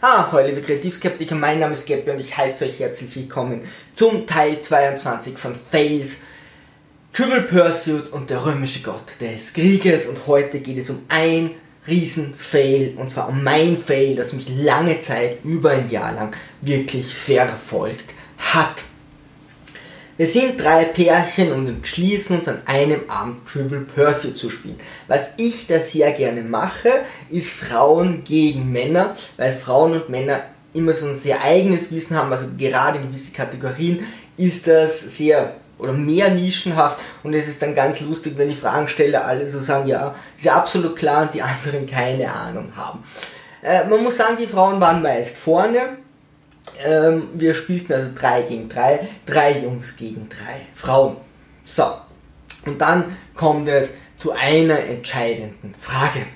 Ah, hallo liebe Kreativskeptiker, mein Name ist Gabby und ich heiße euch herzlich willkommen zum Teil 22 von Fails, Trivial Pursuit und der römische Gott des Krieges und heute geht es um ein Riesen-Fail und zwar um mein Fail, das mich lange Zeit, über ein Jahr lang, wirklich verfolgt hat. Wir sind drei Pärchen und entschließen uns an einem Abend Trivial Pursuit zu spielen. Was ich da sehr gerne mache, ist Frauen gegen Männer, weil Frauen und Männer immer so ein sehr eigenes Wissen haben, also gerade in gewisse Kategorien ist das sehr oder mehr nischenhaft und es ist dann ganz lustig, wenn ich Fragen stelle, alle so sagen, ja, ist ja absolut klar und die anderen keine Ahnung haben. Äh, man muss sagen, die Frauen waren meist vorne, ähm, wir spielten also 3 gegen 3, drei Jungs gegen drei Frauen. So, und dann kommt es zu einer entscheidenden Frage.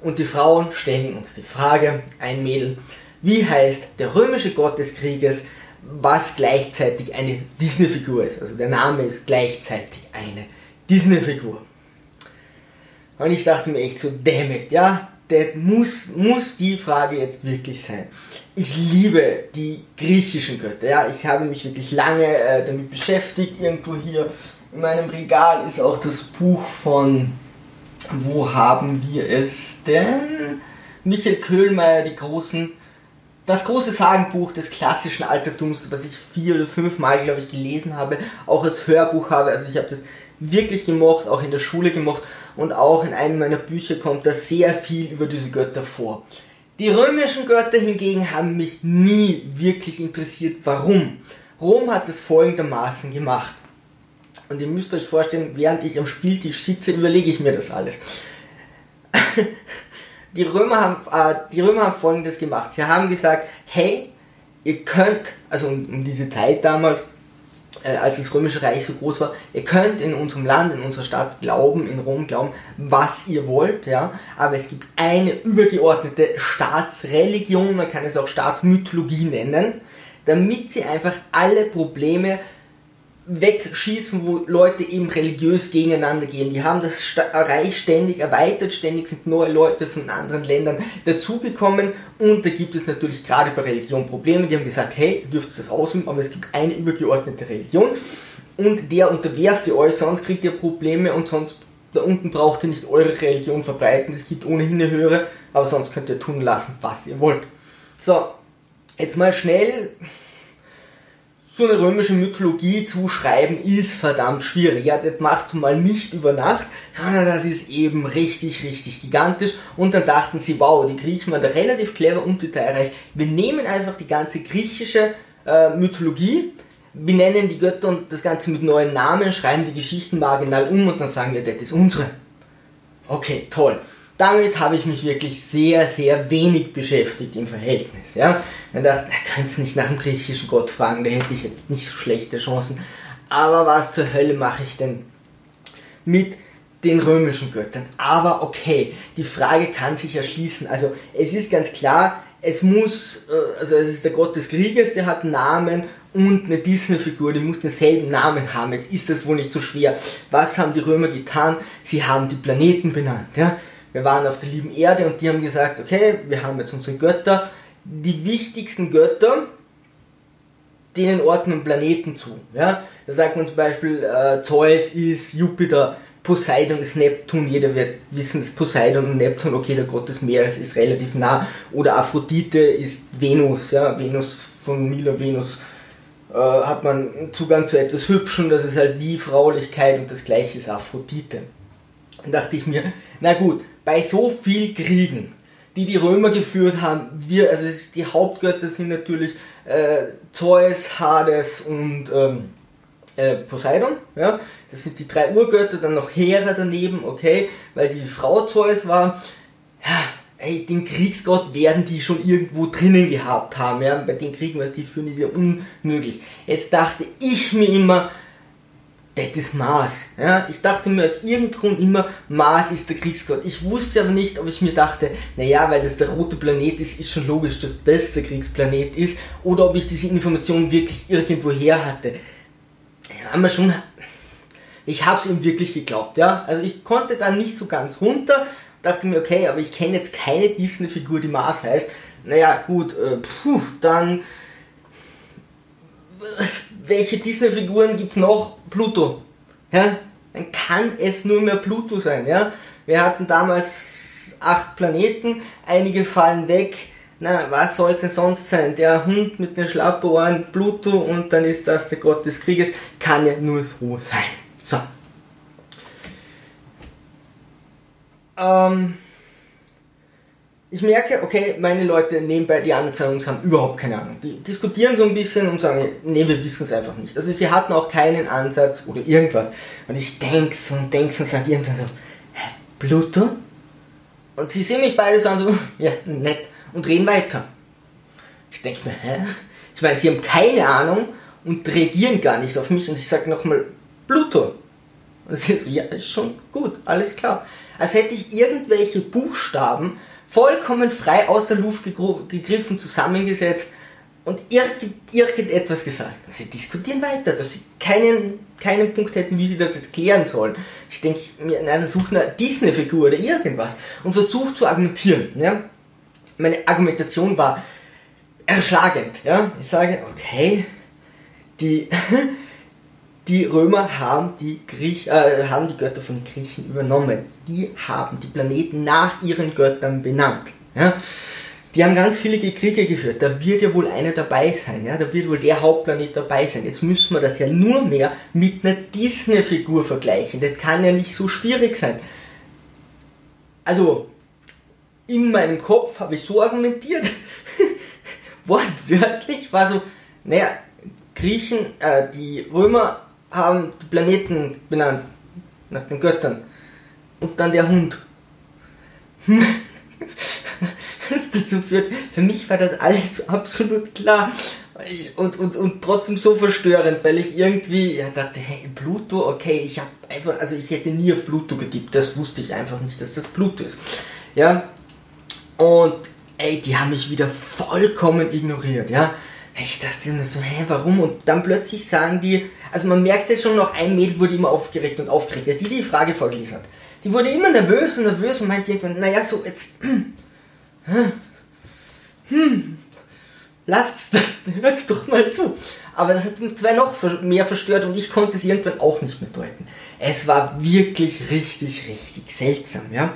Und die Frauen stellen uns die Frage, ein Mädel, wie heißt der römische Gott des Krieges, was gleichzeitig eine Disney-Figur ist. Also der Name ist gleichzeitig eine Disney-Figur. Und ich dachte mir echt so, damn it, ja, das muss, muss die Frage jetzt wirklich sein. Ich liebe die griechischen Götter. Ja, ich habe mich wirklich lange äh, damit beschäftigt. Irgendwo hier in meinem Regal ist auch das Buch von, wo haben wir es denn? Michael Köhlmeier, die großen, das große Sagenbuch des klassischen Altertums, was ich vier oder fünf Mal, glaube ich, gelesen habe, auch als Hörbuch habe. Also ich habe das wirklich gemocht, auch in der Schule gemocht und auch in einem meiner Bücher kommt da sehr viel über diese Götter vor. Die römischen Götter hingegen haben mich nie wirklich interessiert. Warum? Rom hat es folgendermaßen gemacht. Und ihr müsst euch vorstellen, während ich am Spieltisch sitze, überlege ich mir das alles. die, Römer haben, äh, die Römer haben folgendes gemacht. Sie haben gesagt, hey, ihr könnt, also um, um diese Zeit damals, äh, als das Römische Reich so groß war, ihr könnt in unserem Land, in unserer Stadt glauben, in Rom glauben, was ihr wollt, ja, aber es gibt eine übergeordnete Staatsreligion, man kann es auch Staatsmythologie nennen, damit sie einfach alle Probleme wegschießen, wo Leute eben religiös gegeneinander gehen. Die haben das Reich ständig erweitert, ständig sind neue Leute von anderen Ländern dazugekommen und da gibt es natürlich gerade bei Religion Probleme. Die haben gesagt, hey, ihr dürft das ausüben, aber es gibt eine übergeordnete Religion und der unterwerft ihr euch, sonst kriegt ihr Probleme und sonst da unten braucht ihr nicht eure Religion verbreiten. Es gibt ohnehin eine höhere, aber sonst könnt ihr tun lassen, was ihr wollt. So, jetzt mal schnell so eine römische Mythologie zuschreiben ist verdammt schwierig. Ja, das machst du mal nicht über Nacht, sondern das ist eben richtig, richtig gigantisch. Und dann dachten sie, wow, die Griechen waren da relativ clever und detailreich. Wir nehmen einfach die ganze griechische äh, Mythologie, benennen die Götter und das Ganze mit neuen Namen, schreiben die Geschichten marginal um und dann sagen wir, das ist unsere. Okay, toll damit habe ich mich wirklich sehr, sehr wenig beschäftigt im Verhältnis. Ja? Ich dachte, na, könnt's nicht nach dem griechischen Gott fragen, da hätte ich jetzt nicht so schlechte Chancen. Aber was zur Hölle mache ich denn mit den römischen Göttern? Aber okay, die Frage kann sich erschließen. Also es ist ganz klar, es muss, äh, also es ist der Gott des Krieges, der hat einen Namen und eine Disney-Figur, die muss denselben Namen haben. Jetzt ist das wohl nicht so schwer. Was haben die Römer getan? Sie haben die Planeten benannt. Ja? Wir waren auf der lieben Erde und die haben gesagt, okay, wir haben jetzt unsere Götter, die wichtigsten Götter, denen ordnen Planeten zu. Ja? Da sagt man zum Beispiel, äh, Zeus ist Jupiter, Poseidon ist Neptun, jeder wird wissen, dass Poseidon und Neptun, okay, der Gott des Meeres ist relativ nah, oder Aphrodite ist Venus, ja, Venus von Milo, Venus äh, hat man Zugang zu etwas Hübschem, das ist halt die Fraulichkeit und das gleiche ist Aphrodite. Dann dachte ich mir, na gut, bei so viel Kriegen, die die Römer geführt haben, wir, also die Hauptgötter sind natürlich äh, Zeus, Hades und ähm, äh, Poseidon, ja, das sind die drei Urgötter, dann noch Hera daneben, okay, weil die Frau Zeus war, ja, ey, den Kriegsgott werden die schon irgendwo drinnen gehabt haben, ja, bei den Kriegen, was die führen, ist ja unmöglich. Jetzt dachte ich mir immer, das ist Mars. Ja? Ich dachte mir aus irgendeinem Grund immer, Mars ist der Kriegsgott. Ich wusste aber nicht, ob ich mir dachte, naja, weil das der rote Planet ist, ist schon logisch, dass das der Kriegsplanet ist, oder ob ich diese Information wirklich irgendwo her hatte. Ja, schon. Ich habe es ihm wirklich geglaubt, ja. Also ich konnte da nicht so ganz runter, dachte mir, okay, aber ich kenne jetzt keine Disney-Figur, die Mars heißt. naja, gut, äh, puh, dann welche Disney-Figuren gibt es noch? Pluto. Ja? Dann kann es nur mehr Pluto sein. Ja? Wir hatten damals acht Planeten, einige fallen weg. Na, was soll es denn sonst sein? Der Hund mit den Schlappohren, Pluto und dann ist das der Gott des Krieges. Kann ja nur so sein. So. Ähm, ich merke, okay, meine Leute nebenbei, die anderen zwei Jungs haben überhaupt keine Ahnung. Die diskutieren so ein bisschen und sagen, nee, wir wissen es einfach nicht. Also sie hatten auch keinen Ansatz oder irgendwas. Und ich denke so und denke so und sage irgendwann so, hä, Pluto? Und sie sehen mich beide so an, so, ja, nett, und reden weiter. Ich denke mir, hä? Ich meine, sie haben keine Ahnung und reagieren gar nicht auf mich und ich sage nochmal, Pluto. Und sie so, ja, ist schon gut, alles klar. Als hätte ich irgendwelche Buchstaben vollkommen frei aus der Luft gegriffen, zusammengesetzt und irgend, irgendetwas gesagt. sie diskutieren weiter, dass sie keinen, keinen Punkt hätten, wie sie das jetzt klären sollen. Ich denke mir, nein, dann sucht eine Disney-Figur oder irgendwas und versucht zu argumentieren. Ja? Meine Argumentation war erschlagend. Ja? Ich sage, okay, die, die Römer haben die, Griech, äh, haben die Götter von den Griechen übernommen. Die haben die Planeten nach ihren Göttern benannt. Ja? Die haben ganz viele Kriege geführt. Da wird ja wohl einer dabei sein. Ja? Da wird wohl der Hauptplanet dabei sein. Jetzt müssen wir das ja nur mehr mit einer Disney-Figur vergleichen. Das kann ja nicht so schwierig sein. Also, in meinem Kopf habe ich so argumentiert. Wortwörtlich war so, naja, Griechen, äh, die Römer haben die Planeten benannt, nach den Göttern. Und dann der Hund. das dazu führt, für mich war das alles absolut klar. Ich, und, und, und trotzdem so verstörend, weil ich irgendwie ja, dachte, hey, Pluto, okay, ich habe einfach, also ich hätte nie auf Pluto getippt, das wusste ich einfach nicht, dass das Pluto ist. Ja, und ey, die haben mich wieder vollkommen ignoriert, ja. Ich dachte mir so, hä, warum? Und dann plötzlich sagen die, also man merkte schon noch, ein Mädel wurde immer aufgeregt und aufgeregt, die die Frage vorgelesen hat. Die wurde immer nervös und nervös und meinte irgendwann, naja, so jetzt, hm, hm, lasst das, hört's doch mal zu. Aber das hat mich zwei noch mehr verstört und ich konnte es irgendwann auch nicht mehr deuten. Es war wirklich richtig, richtig seltsam, ja.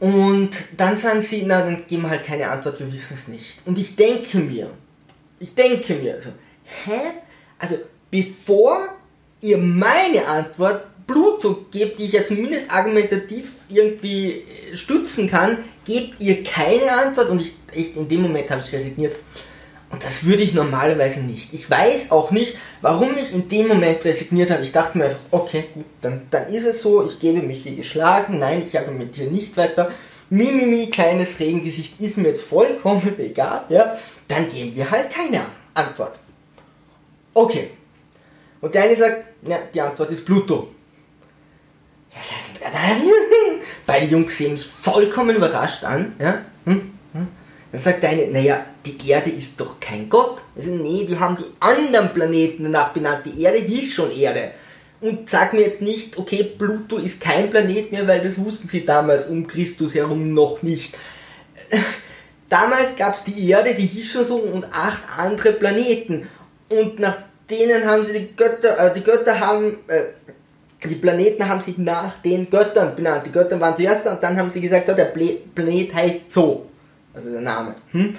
Und dann sagen sie, na, dann geben wir halt keine Antwort, wir wissen es nicht. Und ich denke mir, ich denke mir, also, hä? Also, bevor ihr meine Antwort Pluto gebt, die ich ja zumindest argumentativ irgendwie äh, stützen kann, gebt ihr keine Antwort und ich, ich in dem Moment habe ich resigniert. Und das würde ich normalerweise nicht. Ich weiß auch nicht, warum ich in dem Moment resigniert habe. Ich dachte mir einfach, okay, gut, dann, dann ist es so, ich gebe mich wie geschlagen, nein, ich argumentiere nicht weiter. Mimimi, kleines Regengesicht ist mir jetzt vollkommen egal, ja, dann geben wir halt keine Antwort. Okay, und der eine sagt, ja, die Antwort ist Pluto. Beide Jungs sehen mich vollkommen überrascht an. Ja? Hm? Hm? Dann sagt der eine, naja, die Erde ist doch kein Gott. Also nee, die haben die anderen Planeten danach benannt. Die Erde hieß schon Erde. Und sag mir jetzt nicht, okay, Pluto ist kein Planet mehr, weil das wussten sie damals um Christus herum noch nicht. Damals gab es die Erde, die hieß schon so, und acht andere Planeten. Und nach denen haben sie die Götter, äh, die Götter haben, äh, die Planeten haben sich nach den Göttern benannt. Die Götter waren zuerst da und dann haben sie gesagt, so, der Planet heißt so. Also der Name. Hm?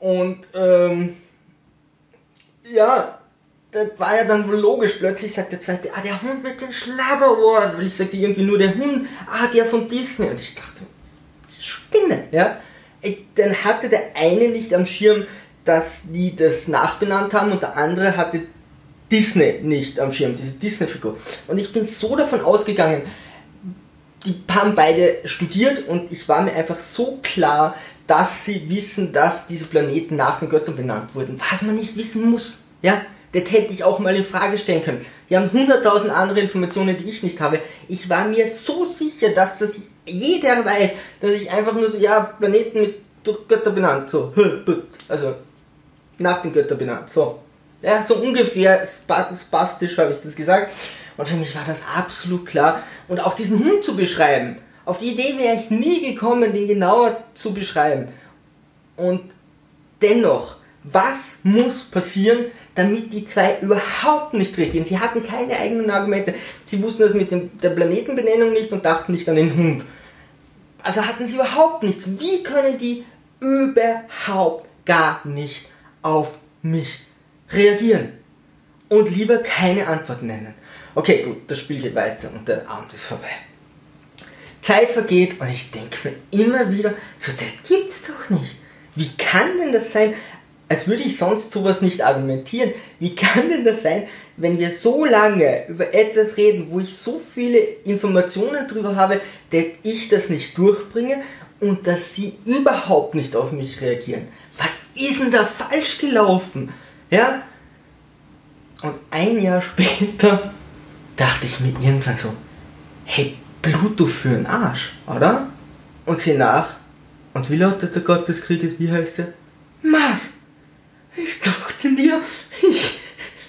Und ähm, ja, das war ja dann wohl logisch. Plötzlich sagt der zweite, ah, der Hund mit den Schlabberohren. Weil ich sagte irgendwie nur der Hund, ah, der von Disney. Und ich dachte, Spinne, ja. Dann hatte der eine nicht am Schirm, dass die das nachbenannt haben und der andere hatte Disney nicht am Schirm, diese Disney-Figur. Und ich bin so davon ausgegangen, die haben beide studiert und ich war mir einfach so klar, dass sie wissen, dass diese Planeten nach den Göttern benannt wurden. Was man nicht wissen muss. Ja, das hätte ich auch mal in Frage stellen können. Wir haben hunderttausend andere Informationen, die ich nicht habe. Ich war mir so sicher, dass das jeder weiß, dass ich einfach nur so, ja, Planeten mit Götter benannt, so, also nach den Göttern benannt, so. Ja, so ungefähr spastisch habe ich das gesagt. Und für mich war das absolut klar. Und auch diesen Hund zu beschreiben. Auf die Idee wäre ich nie gekommen, den genauer zu beschreiben. Und dennoch, was muss passieren, damit die zwei überhaupt nicht reagieren? Sie hatten keine eigenen Argumente. Sie wussten das mit dem, der Planetenbenennung nicht und dachten nicht an den Hund. Also hatten sie überhaupt nichts. Wie können die überhaupt gar nicht auf mich reagieren? Und lieber keine Antwort nennen. Okay, gut, das Spiel geht weiter und der Abend ist vorbei. Zeit vergeht und ich denke mir immer wieder, so, das gibt's doch nicht. Wie kann denn das sein? Als würde ich sonst sowas nicht argumentieren. Wie kann denn das sein, wenn wir so lange über etwas reden, wo ich so viele Informationen drüber habe, dass ich das nicht durchbringe und dass sie überhaupt nicht auf mich reagieren? Was ist denn da falsch gelaufen? Ja? Und ein Jahr später dachte ich mir irgendwann so, hey, Pluto für einen Arsch, oder? Und sieh nach. Und wie lautet der Gott des Krieges? Wie heißt er? Mars. Ich dachte mir, ich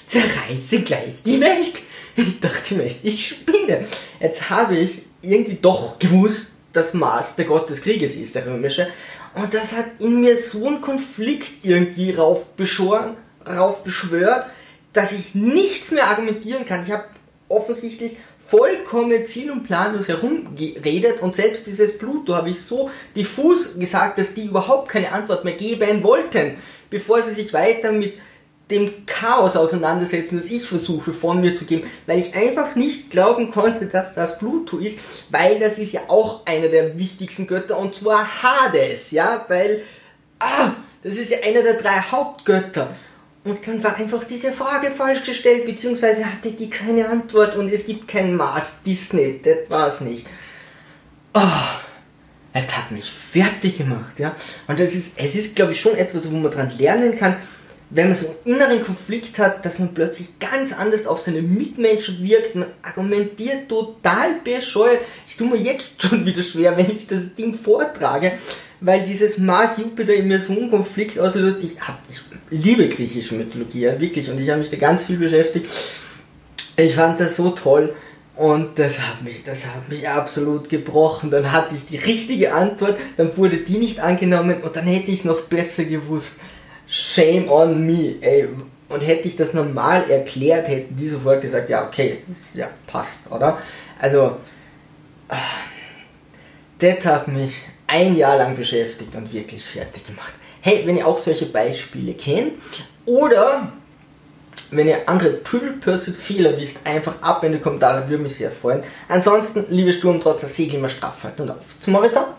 zerreiße gleich die Welt. Ich dachte mir, ich spinne. Jetzt habe ich irgendwie doch gewusst, dass Mars der Gott des Krieges ist, der römische. Und das hat in mir so einen Konflikt irgendwie raufbeschworen, raufbeschwört, dass ich nichts mehr argumentieren kann. Ich habe offensichtlich vollkommen ziel- und planlos herumgeredet und selbst dieses Pluto habe ich so diffus gesagt, dass die überhaupt keine Antwort mehr geben wollten, bevor sie sich weiter mit dem Chaos auseinandersetzen, das ich versuche von mir zu geben, weil ich einfach nicht glauben konnte, dass das Pluto ist, weil das ist ja auch einer der wichtigsten Götter und zwar Hades, ja, weil, ah, das ist ja einer der drei Hauptgötter. Und dann war einfach diese Frage falsch gestellt, beziehungsweise hatte die keine Antwort und es gibt kein Maß Disney, das war es nicht. Oh, es hat mich fertig gemacht, ja. Und das ist, es ist, glaube ich, schon etwas, wo man dran lernen kann, wenn man so einen inneren Konflikt hat, dass man plötzlich ganz anders auf seine Mitmenschen wirkt, man argumentiert total bescheuert. Ich tue mir jetzt schon wieder schwer, wenn ich das Ding vortrage, weil dieses Mars Jupiter in mir so einen Konflikt auslöst. Ich, hab, ich liebe griechische Mythologie, ja, wirklich, und ich habe mich da ganz viel beschäftigt. Ich fand das so toll. Und das hat mich, das hat mich absolut gebrochen. Dann hatte ich die richtige Antwort, dann wurde die nicht angenommen und dann hätte ich es noch besser gewusst. Shame on me, ey. Und hätte ich das normal erklärt, hätten die sofort gesagt, ja, okay, ja, passt, oder? Also, ah, das hat mich ein Jahr lang beschäftigt und wirklich fertig gemacht. Hey, wenn ihr auch solche Beispiele kennt oder wenn ihr andere Triple Pursuit Fehler wisst, einfach ab in die Kommentare, würde mich sehr freuen. Ansonsten, liebe Sturmtrotzer, segel mal straff halten und auf zum Horizont.